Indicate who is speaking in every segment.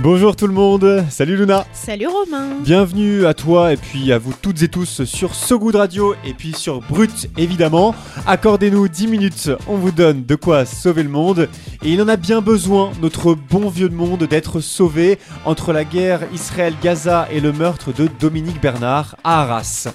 Speaker 1: Bonjour tout le monde, salut Luna.
Speaker 2: Salut Romain.
Speaker 1: Bienvenue à toi et puis à vous toutes et tous sur So Good Radio et puis sur Brut évidemment. Accordez-nous 10 minutes, on vous donne de quoi sauver le monde. Et il en a bien besoin, notre bon vieux monde, d'être sauvé entre la guerre Israël-Gaza et le meurtre de Dominique Bernard à Arras.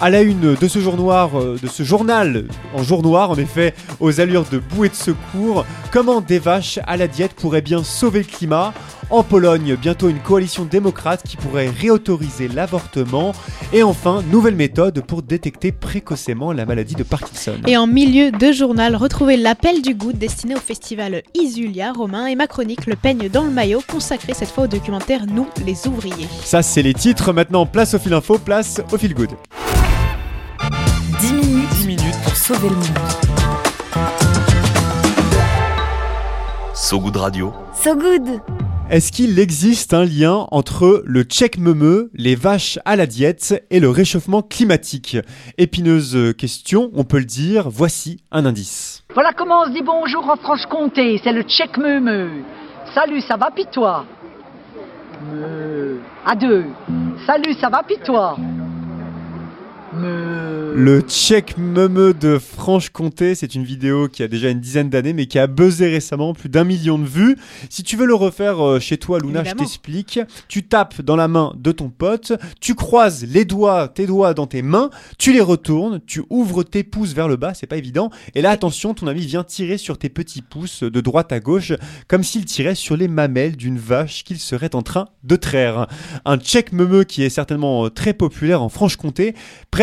Speaker 1: À la une de ce jour noir, euh, de ce journal en jour noir en effet, aux allures de bouée de secours, comment des vaches à la diète pourraient bien sauver le climat? En Pologne, bientôt une coalition démocrate qui pourrait réautoriser l'avortement. Et enfin, nouvelle méthode pour détecter précocement la maladie de Parkinson.
Speaker 2: Et en milieu de journal, retrouvez l'appel du goût destiné au festival Isulia Romain et ma chronique Le peigne dans le maillot, consacrée cette fois au documentaire Nous les ouvriers.
Speaker 1: Ça, c'est les titres. Maintenant, place au fil info, place au fil good.
Speaker 3: 10 minutes, 10 minutes pour sauver le monde.
Speaker 4: So Good Radio.
Speaker 3: So Good
Speaker 1: est-ce qu'il existe un lien entre le check meumeux, les vaches à la diète et le réchauffement climatique? Épineuse question, on peut le dire, voici un indice.
Speaker 5: Voilà comment on se dit bonjour en Franche-Comté, c'est le check meumeux. Salut, ça va pis toi? À deux. Salut, ça va pis toi?
Speaker 1: Le check meumeux de Franche-Comté, c'est une vidéo qui a déjà une dizaine d'années, mais qui a buzzé récemment, plus d'un million de vues. Si tu veux le refaire euh, chez toi, Luna, je t'explique. Tu tapes dans la main de ton pote, tu croises les doigts, tes doigts dans tes mains, tu les retournes, tu ouvres tes pouces vers le bas, c'est pas évident. Et là, attention, ton ami vient tirer sur tes petits pouces de droite à gauche, comme s'il tirait sur les mamelles d'une vache qu'il serait en train de traire. Un check meumeux qui est certainement euh, très populaire en Franche-Comté,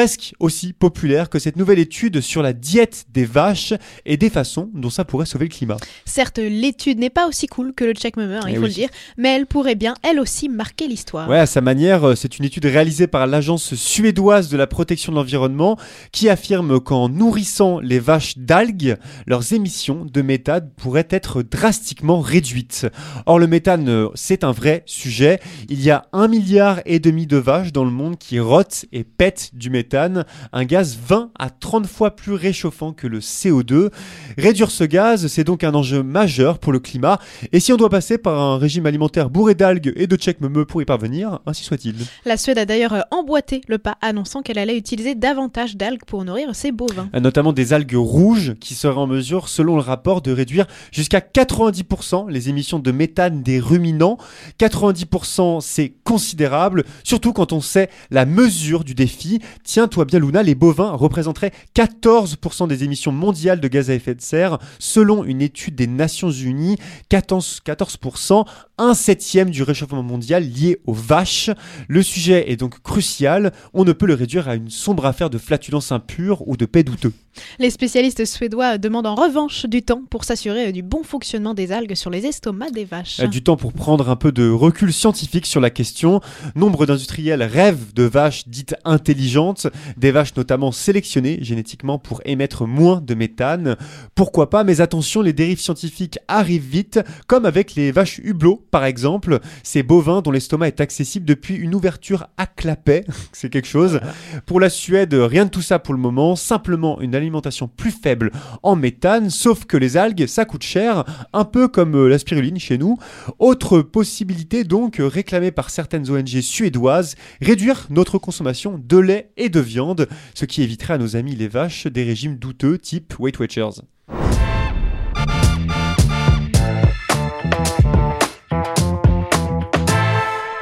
Speaker 1: presque aussi populaire que cette nouvelle étude sur la diète des vaches et des façons dont ça pourrait sauver le climat.
Speaker 2: Certes, l'étude n'est pas aussi cool que le check mummer, hein, il eh faut le dire, mais elle pourrait bien, elle aussi, marquer l'histoire.
Speaker 1: Ouais, à sa manière, euh, c'est une étude réalisée par l'agence suédoise de la protection de l'environnement qui affirme qu'en nourrissant les vaches d'algues, leurs émissions de méthane pourraient être drastiquement réduites. Or, le méthane, euh, c'est un vrai sujet. Il y a un milliard et demi de vaches dans le monde qui rotent et pètent du méthane, un gaz 20 à 30 fois plus réchauffant que le CO2. Réduire ce gaz, c'est donc un enjeu majeur pour le climat. Et si on doit passer par un régime alimentaire bourré d'algues et de meumeux pour y parvenir, ainsi soit-il.
Speaker 2: La Suède a d'ailleurs euh, emboîté le pas, annonçant qu'elle allait utiliser davantage d'algues pour nourrir ses bovins.
Speaker 1: Notamment des algues rouges qui seraient en mesure, selon le rapport, de réduire jusqu'à 90% les émissions de méthane des ruminants. 90% c'est considérable, surtout quand on sait la mesure du défi. Tiens-toi bien Luna, les bovins représenteraient 14% des émissions mondiales de gaz à effet de serre, selon une étude des Nations Unies. 14%, 14% un septième du réchauffement mondial lié aux vaches. Le sujet est donc crucial. On ne peut le réduire à une sombre affaire de flatulence impure ou de paix douteux.
Speaker 2: Les spécialistes suédois demandent en revanche du temps pour s'assurer du bon fonctionnement des algues sur les estomacs des vaches.
Speaker 1: Euh, du temps pour prendre un peu de recul scientifique sur la question. Nombre d'industriels rêvent de vaches dites intelligentes, des vaches notamment sélectionnées génétiquement pour émettre moins de méthane. Pourquoi pas, mais attention, les dérives scientifiques arrivent vite, comme avec les vaches hublots par exemple, ces bovins dont l'estomac est accessible depuis une ouverture à clapet, c'est quelque chose. Pour la Suède, rien de tout ça pour le moment, simplement une alimentation plus faible en méthane, sauf que les algues, ça coûte cher, un peu comme euh, la spiruline chez nous. Autre possibilité donc réclamée par certaines ONG suédoises, réduire notre consommation de lait et de viande, ce qui éviterait à nos amis les vaches des régimes douteux type Weight Watchers.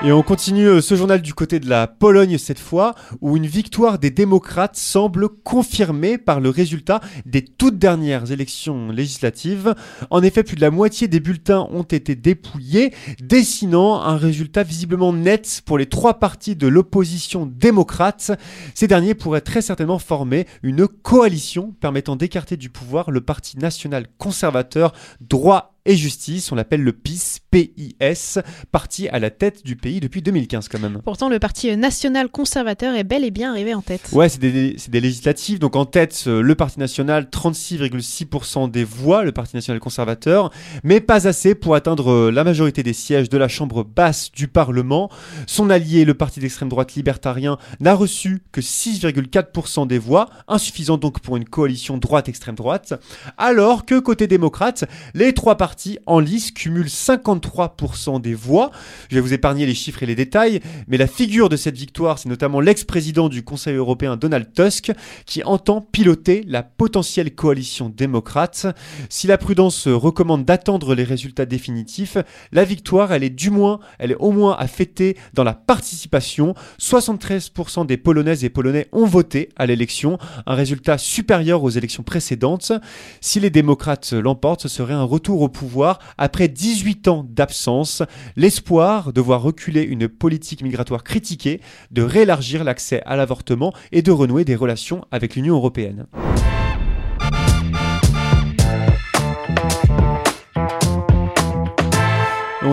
Speaker 1: Et on continue euh, ce journal du côté de la Pologne cette fois, où une victoire des démocrates semble confirmée par le résultat des toutes dernières élections législatives. En effet, plus de la moitié des bulletins ont été dépouillés, dessinant un résultat visiblement net pour les trois partis de l'opposition démocrate. Ces derniers pourraient très certainement former une coalition permettant d'écarter du pouvoir le Parti national conservateur droit et justice. On l'appelle le PIS, PIS, parti à la tête du pays depuis 2015 quand même.
Speaker 2: Pourtant, le Parti national conservateur est bel et bien arrivé en tête.
Speaker 1: Ouais, c'est des, des législatives. Donc en tête, euh, le Parti national, 36,6% des voix, le Parti national conservateur, mais pas assez pour atteindre euh, la majorité des sièges de la Chambre basse du Parlement. Son allié, le Parti d'extrême droite libertarien, n'a reçu que 6,4% des voix, insuffisant donc pour une coalition droite-extrême droite. Alors que côté démocrate, les trois partis en lice cumulent 53% des voix. Je vais vous épargner les chiffres et les détails, mais la figure de cette victoire, c'est notamment l'ex-président du Conseil européen Donald Tusk, qui entend piloter la potentielle coalition démocrate. Si la prudence recommande d'attendre les résultats définitifs, la victoire, elle est du moins, elle est au moins à fêter dans la participation. 73% des Polonaises et Polonais ont voté à l'élection, un résultat supérieur aux élections précédentes. Si les démocrates l'emportent, ce serait un retour au pouvoir après 18 ans d'absence, l'espoir de voir reculer une politique migratoire critiquée, de réélargir l'accès à l'avortement et de renouer des relations avec l'Union européenne.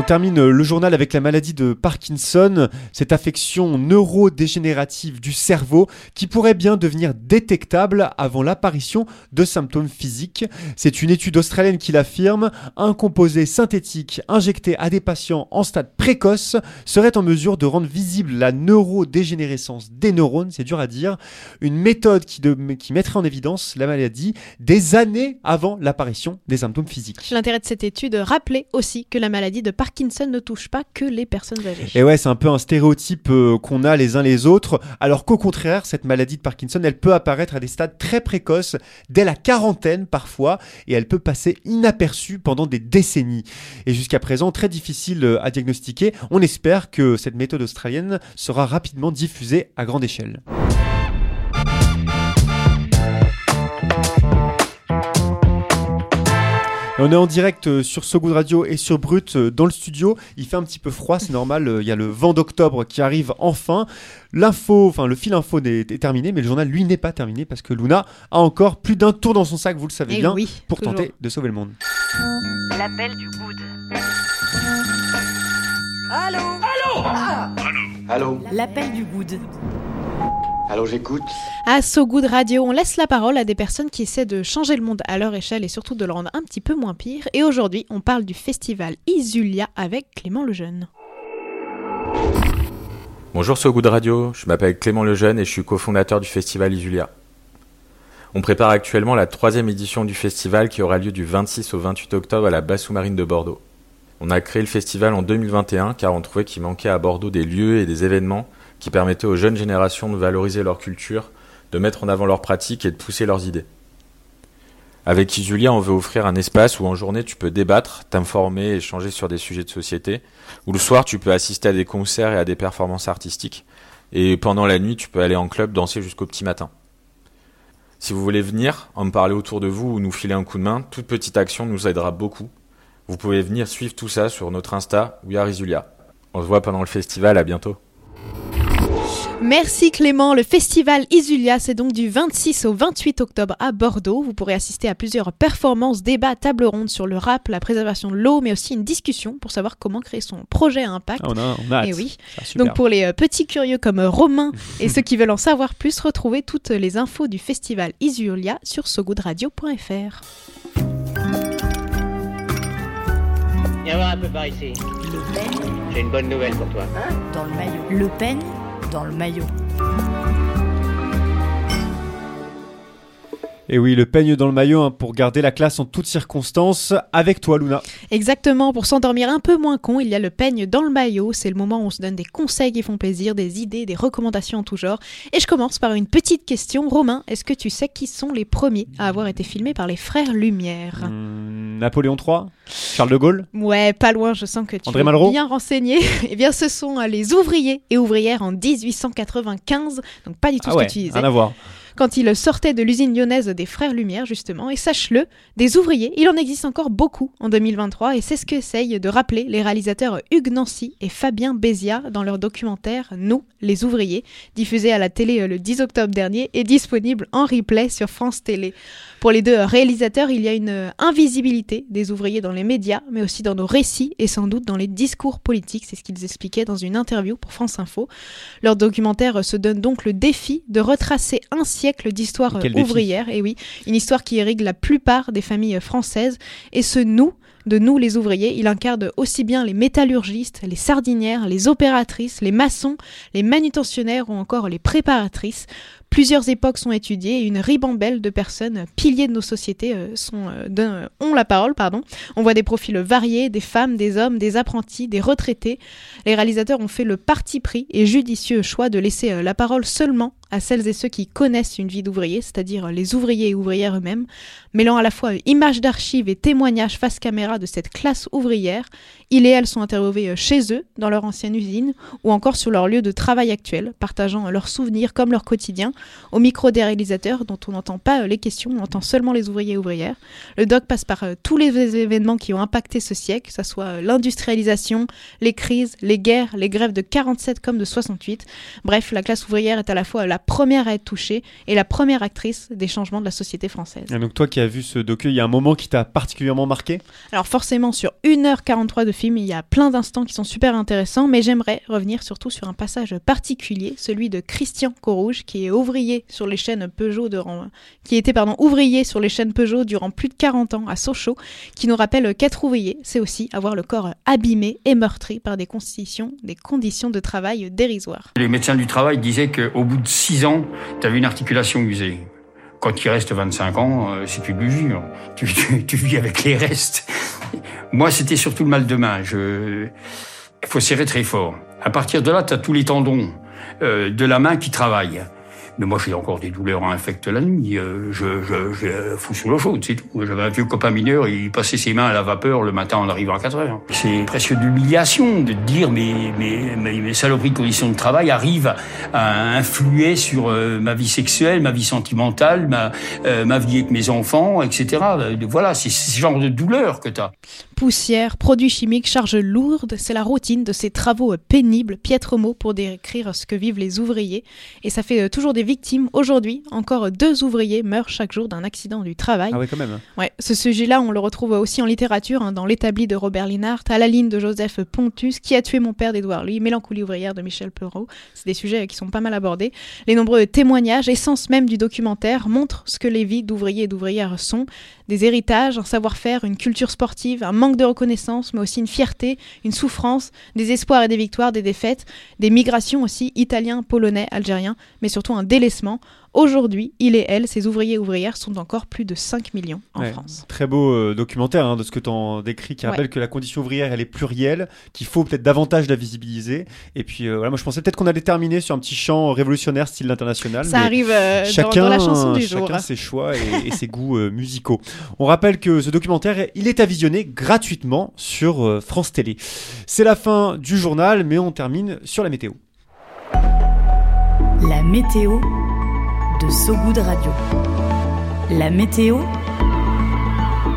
Speaker 1: Termine le journal avec la maladie de Parkinson, cette affection neurodégénérative du cerveau qui pourrait bien devenir détectable avant l'apparition de symptômes physiques. C'est une étude australienne qui l'affirme. Un composé synthétique injecté à des patients en stade précoce serait en mesure de rendre visible la neurodégénérescence des neurones, c'est dur à dire, une méthode qui, qui mettrait en évidence la maladie des années avant l'apparition des symptômes physiques.
Speaker 2: L'intérêt de cette étude, rappeler aussi que la maladie de Parkinson ne touche pas que les personnes âgées.
Speaker 1: Et ouais, c'est un peu un stéréotype euh, qu'on a les uns les autres, alors qu'au contraire, cette maladie de Parkinson, elle peut apparaître à des stades très précoces, dès la quarantaine parfois, et elle peut passer inaperçue pendant des décennies. Et jusqu'à présent, très difficile euh, à diagnostiquer. On espère que cette méthode australienne sera rapidement diffusée à grande échelle. Et On est en direct euh, sur So Good Radio et sur Brut euh, dans le studio. Il fait un petit peu froid, c'est normal. euh, Il y a le vent d'octobre qui arrive enfin. L'info, enfin le fil info est, est terminé, mais le journal lui n'est pas terminé parce que Luna a encore plus d'un tour dans son sac, vous le savez
Speaker 2: Eh
Speaker 1: bien,
Speaker 2: oui,
Speaker 1: pour
Speaker 2: toujours.
Speaker 1: tenter de sauver le monde.
Speaker 3: L'appel du good.
Speaker 6: Allô?
Speaker 3: L'appel du good.
Speaker 6: Allô, j'écoute
Speaker 2: À So Good Radio, on laisse la parole à des personnes qui essaient de changer le monde à leur échelle et surtout de le rendre un petit peu moins pire. Et aujourd'hui, on parle du festival Isulia avec Clément Lejeune.
Speaker 7: Bonjour So Good Radio, je m'appelle Clément Lejeune et je suis cofondateur du festival Isulia. On prépare actuellement la troisième édition du festival qui aura lieu du 26 au 28 octobre à la base sous-marine de Bordeaux. On a créé le festival en 2021 car on trouvait qu'il manquait à Bordeaux des lieux et des événements qui permettaient aux jeunes générations de valoriser leur culture, de mettre en avant leurs pratiques et de pousser leurs idées. Avec Isulia, on veut offrir un espace où en journée tu peux débattre, t'informer, échanger sur des sujets de société, où le soir tu peux assister à des concerts et à des performances artistiques, et pendant la nuit tu peux aller en club danser jusqu'au petit matin. Si vous voulez venir, en parler autour de vous ou nous filer un coup de main, toute petite action nous aidera beaucoup. Vous pouvez venir suivre tout ça sur notre Insta We Are Isulia. On se voit pendant le festival, à bientôt.
Speaker 2: Merci Clément. Le festival Isulia, c'est donc du 26 au 28 octobre à Bordeaux. Vous pourrez assister à plusieurs performances, débats, tables rondes sur le rap, la préservation de l'eau, mais aussi une discussion pour savoir comment créer son projet à impact.
Speaker 1: Ah, on a, on a hâte.
Speaker 2: Et oui.
Speaker 1: Sera super.
Speaker 2: Donc pour les euh, petits curieux comme Romain et ceux qui veulent en savoir plus, retrouvez toutes les infos du festival Isulia sur sogoodradio.fr.
Speaker 8: Viens voir un peu par ici.
Speaker 3: Le peigne
Speaker 8: J'ai une bonne nouvelle pour toi.
Speaker 3: dans le maillot. Le peigne dans le maillot.
Speaker 1: Et oui, le peigne dans le maillot hein, pour garder la classe en toutes circonstances. Avec toi, Luna.
Speaker 2: Exactement, pour s'endormir un peu moins con, il y a le peigne dans le maillot. C'est le moment où on se donne des conseils qui font plaisir, des idées, des recommandations en tout genre. Et je commence par une petite question. Romain, est-ce que tu sais qui sont les premiers à avoir été filmés par les frères Lumière?
Speaker 1: Hum, Napoléon III Charles de Gaulle?
Speaker 2: Ouais, pas loin, je sens que tu
Speaker 1: André
Speaker 2: es
Speaker 1: Malraux?
Speaker 2: bien renseigné. eh bien, ce sont euh, les ouvriers et ouvrières en 1895, donc pas du tout
Speaker 1: Ah
Speaker 2: ce
Speaker 1: ouais,
Speaker 2: que tu disais.
Speaker 1: rien à voir.
Speaker 2: Quand ils sortaient de l'usine lyonnaise des Frères Lumière, justement, et sache-le, des ouvriers, il en existe encore beaucoup en 2023, et c'est ce qu'essayent de rappeler les réalisateurs Hugues Nancy et Fabien Bézia dans leur documentaire Nous, les ouvriers, diffusé à la télé euh, le 10 octobre dernier et disponible en replay sur France Télé. Pour les deux réalisateurs, il y a une euh, invisibilité des ouvriers dans les médias, mais aussi dans nos récits et sans doute dans les discours politiques. C'est ce qu'ils expliquaient dans une interview pour France Info. Leur documentaire se donne donc le défi de retracer un siècle d'histoire ouvrière. Et oui, une histoire qui irrigue la plupart des familles françaises. Et ce nous de nous les ouvriers, il incarne aussi bien les métallurgistes, les sardinières, les opératrices, les maçons, les manutentionnaires ou encore les préparatrices. Plusieurs époques sont étudiées et une ribambelle de personnes, piliers de nos sociétés, euh, euh, donnent- ont la parole. Pardon. On voit des profils variés, des femmes, des hommes, des apprentis, des retraités. Les réalisateurs ont fait le parti pris et judicieux choix de laisser euh, la parole seulement à celles et ceux qui connaissent une vie d'ouvrier, c'est-à-dire les ouvriers et ouvrières eux-mêmes, mêlant à la fois euh, images d'archives et témoignages face caméra de cette classe ouvrière. Ils et elles sont interviewés euh, chez eux, dans leur ancienne usine, ou encore sur leur lieu de travail actuel, partageant euh, leurs souvenirs comme leur quotidien, au micro des réalisateurs dont on n'entend pas euh, les questions, on entend seulement les ouvriers et ouvrières. Le doc passe par tous les événements qui ont impacté ce siècle, que ce soit l'industrialisation, les crises, les guerres, les grèves de 47 comme de 68. Bref, la classe ouvrière est à la fois la première à être touchée et la première actrice des changements de la société française.
Speaker 1: Et donc toi qui as vu ce docu, il y a un moment qui t'a particulièrement marqué?
Speaker 2: Alors forcément, sur 1h43 de il y a plein d'instants qui sont super intéressants, mais j'aimerais revenir surtout sur un passage particulier, celui de Christian Corouge, qui est ouvrier sur les chaînes Peugeot durant, qui était pardon ouvrier sur les chaînes Peugeot durant plus de 40 ans à Sochaux, qui nous rappelle qu'être ouvrier, c'est aussi avoir le corps abîmé et meurtri par des conditions, des conditions de travail dérisoires.
Speaker 9: Les médecins du travail disaient qu'au bout de 6 ans, tu avais une articulation usée. Quand il reste 25 ans, euh, c'est une usure. Tu- tu vis avec les restes. Moi, c'était surtout le mal de main. Je... Il faut serrer très fort. À partir de là, tu as tous les tendons euh, de la main qui travaillent. Mais moi, j'ai encore des douleurs infectes la nuit. Euh, je, je, je fous sous l'eau chaude, c'est tout. J'avais un vieux copain mineur, il passait ses mains à la vapeur le matin en arrivant à 4 heures. C'est presque de l'humiliation de dire mes, mes, mes saloperies de conditions de travail arrivent à influer sur euh, ma vie sexuelle, ma vie sentimentale, ma, euh, ma vie avec mes enfants, etc. Euh, Voilà, c'est ce genre de douleur que tu as.
Speaker 2: Poussière, produits chimiques, charges lourdes, c'est la routine de ces travaux pénibles, piètre mot pour décrire ce que vivent les ouvriers. Et ça fait euh, toujours des victimes. Aujourd'hui, encore deux ouvriers meurent chaque jour d'un accident du travail.
Speaker 1: Ah ouais quand même. hein.
Speaker 2: Ouais, ce sujet-là, on le retrouve aussi en littérature, hein, dans L'établi de Robert Linhart, à la ligne de Joseph Pontus, Qui a tué mon père d'Édouard Louis, Mélancolie ouvrière de Michel Perrault. C'est des sujets qui sont pas mal abordés. Les nombreux témoignages, essence même du documentaire, montrent ce que les vies d'ouvriers et d'ouvrières sont. Des héritages, un savoir-faire, une culture sportive, un manque de reconnaissance, mais aussi une fierté, une souffrance, des espoirs et des victoires, des défaites, des migrations aussi, italiens, polonais, algériens, mais surtout un délaissement. Aujourd'hui, il et elle, ces ouvriers et ouvrières, sont encore plus de 5 millions en
Speaker 1: Ouais,
Speaker 2: France.
Speaker 1: Très beau euh, documentaire hein, de ce que tu en décris, qui
Speaker 2: Ouais.
Speaker 1: rappelle que la condition ouvrière, elle est plurielle, qu'il faut peut-être davantage la visibiliser. Et puis euh, voilà, moi je pensais peut-être qu'on allait terminer sur un petit chant révolutionnaire style international.
Speaker 2: Ça
Speaker 1: mais
Speaker 2: arrive euh, dans-
Speaker 1: chacun,
Speaker 2: dans, la chanson du jour.
Speaker 1: Chacun ses choix et, et ses goûts euh, musicaux. On rappelle que ce documentaire, il est à visionner gratuitement sur euh, France Télé. C'est la fin du journal, mais on termine sur la météo.
Speaker 3: La météo de Sogoud Radio. La météo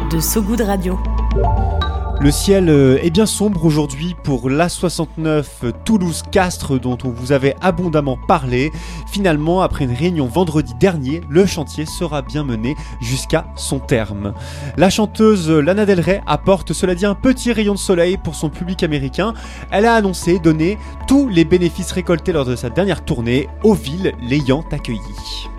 Speaker 3: de Sogoud Radio.
Speaker 1: Le ciel euh, est bien sombre aujourd'hui pour l'A69 Toulouse-Castres dont on vous avait abondamment parlé. Finalement, après une réunion vendredi dernier, le chantier sera bien mené jusqu'à son terme. La chanteuse Lana Del Rey apporte cela dit un petit rayon de soleil pour son public américain. Elle a annoncé donner tous les bénéfices récoltés lors de sa dernière tournée aux villes l'ayant accueillie.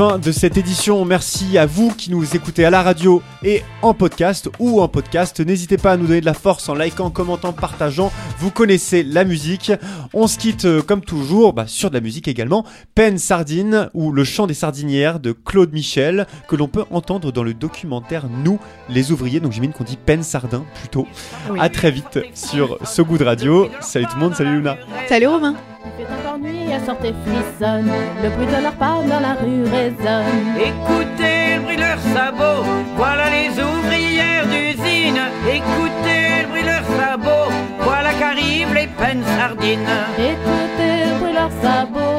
Speaker 1: Fin de cette édition, merci à vous qui nous écoutez à la radio et en podcast ou en podcast. N'hésitez pas à nous donner de la force en likant, en commentant, partageant. Vous connaissez la musique. On se quitte euh, comme toujours bah, sur de la musique également. Peine Sardine ou Le chant des sardinières de Claude Michel que l'on peut entendre dans le documentaire Nous les ouvriers. Donc j'imagine qu'on dit Peine Sardin plutôt.
Speaker 2: Oui.
Speaker 1: À très vite sur So Good Radio. Salut tout le monde, salut Luna.
Speaker 2: Salut Romain
Speaker 10: Il fait encore nuit, à sortir frissonne, le bruit de leur pas dans la rue résonne.
Speaker 11: Écoutez
Speaker 10: le bruit de leurs sabots. Voilà les ouvrières d'usine. Écoutez le bruit de leurs sabots. Voilà qu'arrivent les peines sardines.
Speaker 11: Écoutez le bruit de leurs sabots.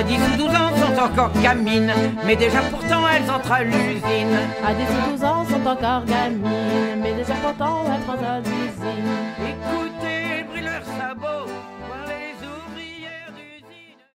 Speaker 10: À 10 ou 12 ans sont encore gamines, mais déjà pourtant elles entrent à l'usine.
Speaker 11: À 10 ou 12 ans sont encore gamines, mais déjà pourtant elles entrent à l'usine.